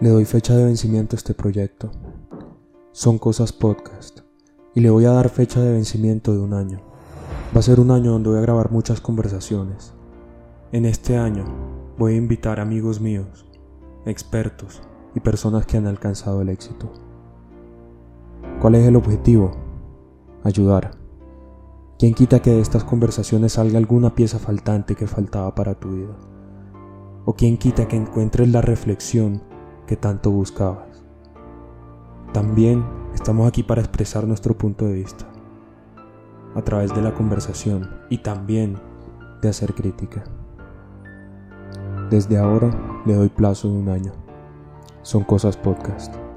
Le doy fecha de vencimiento a este proyecto. Son Cosas Podcast. Y le voy a dar fecha de vencimiento de un año. Va a ser un año donde voy a grabar muchas conversaciones. En este año voy a invitar amigos míos, expertos y personas que han alcanzado el éxito. ¿Cuál es el objetivo? Ayudar. ¿Quién quita que de estas conversaciones salga alguna pieza faltante que faltaba para tu vida? ¿O quién quita que encuentres la reflexión que tanto buscabas? También estamos aquí para expresar nuestro punto de vista, a través de la conversación y también de hacer crítica. Desde ahora le doy plazo de un año. Son cosas podcast.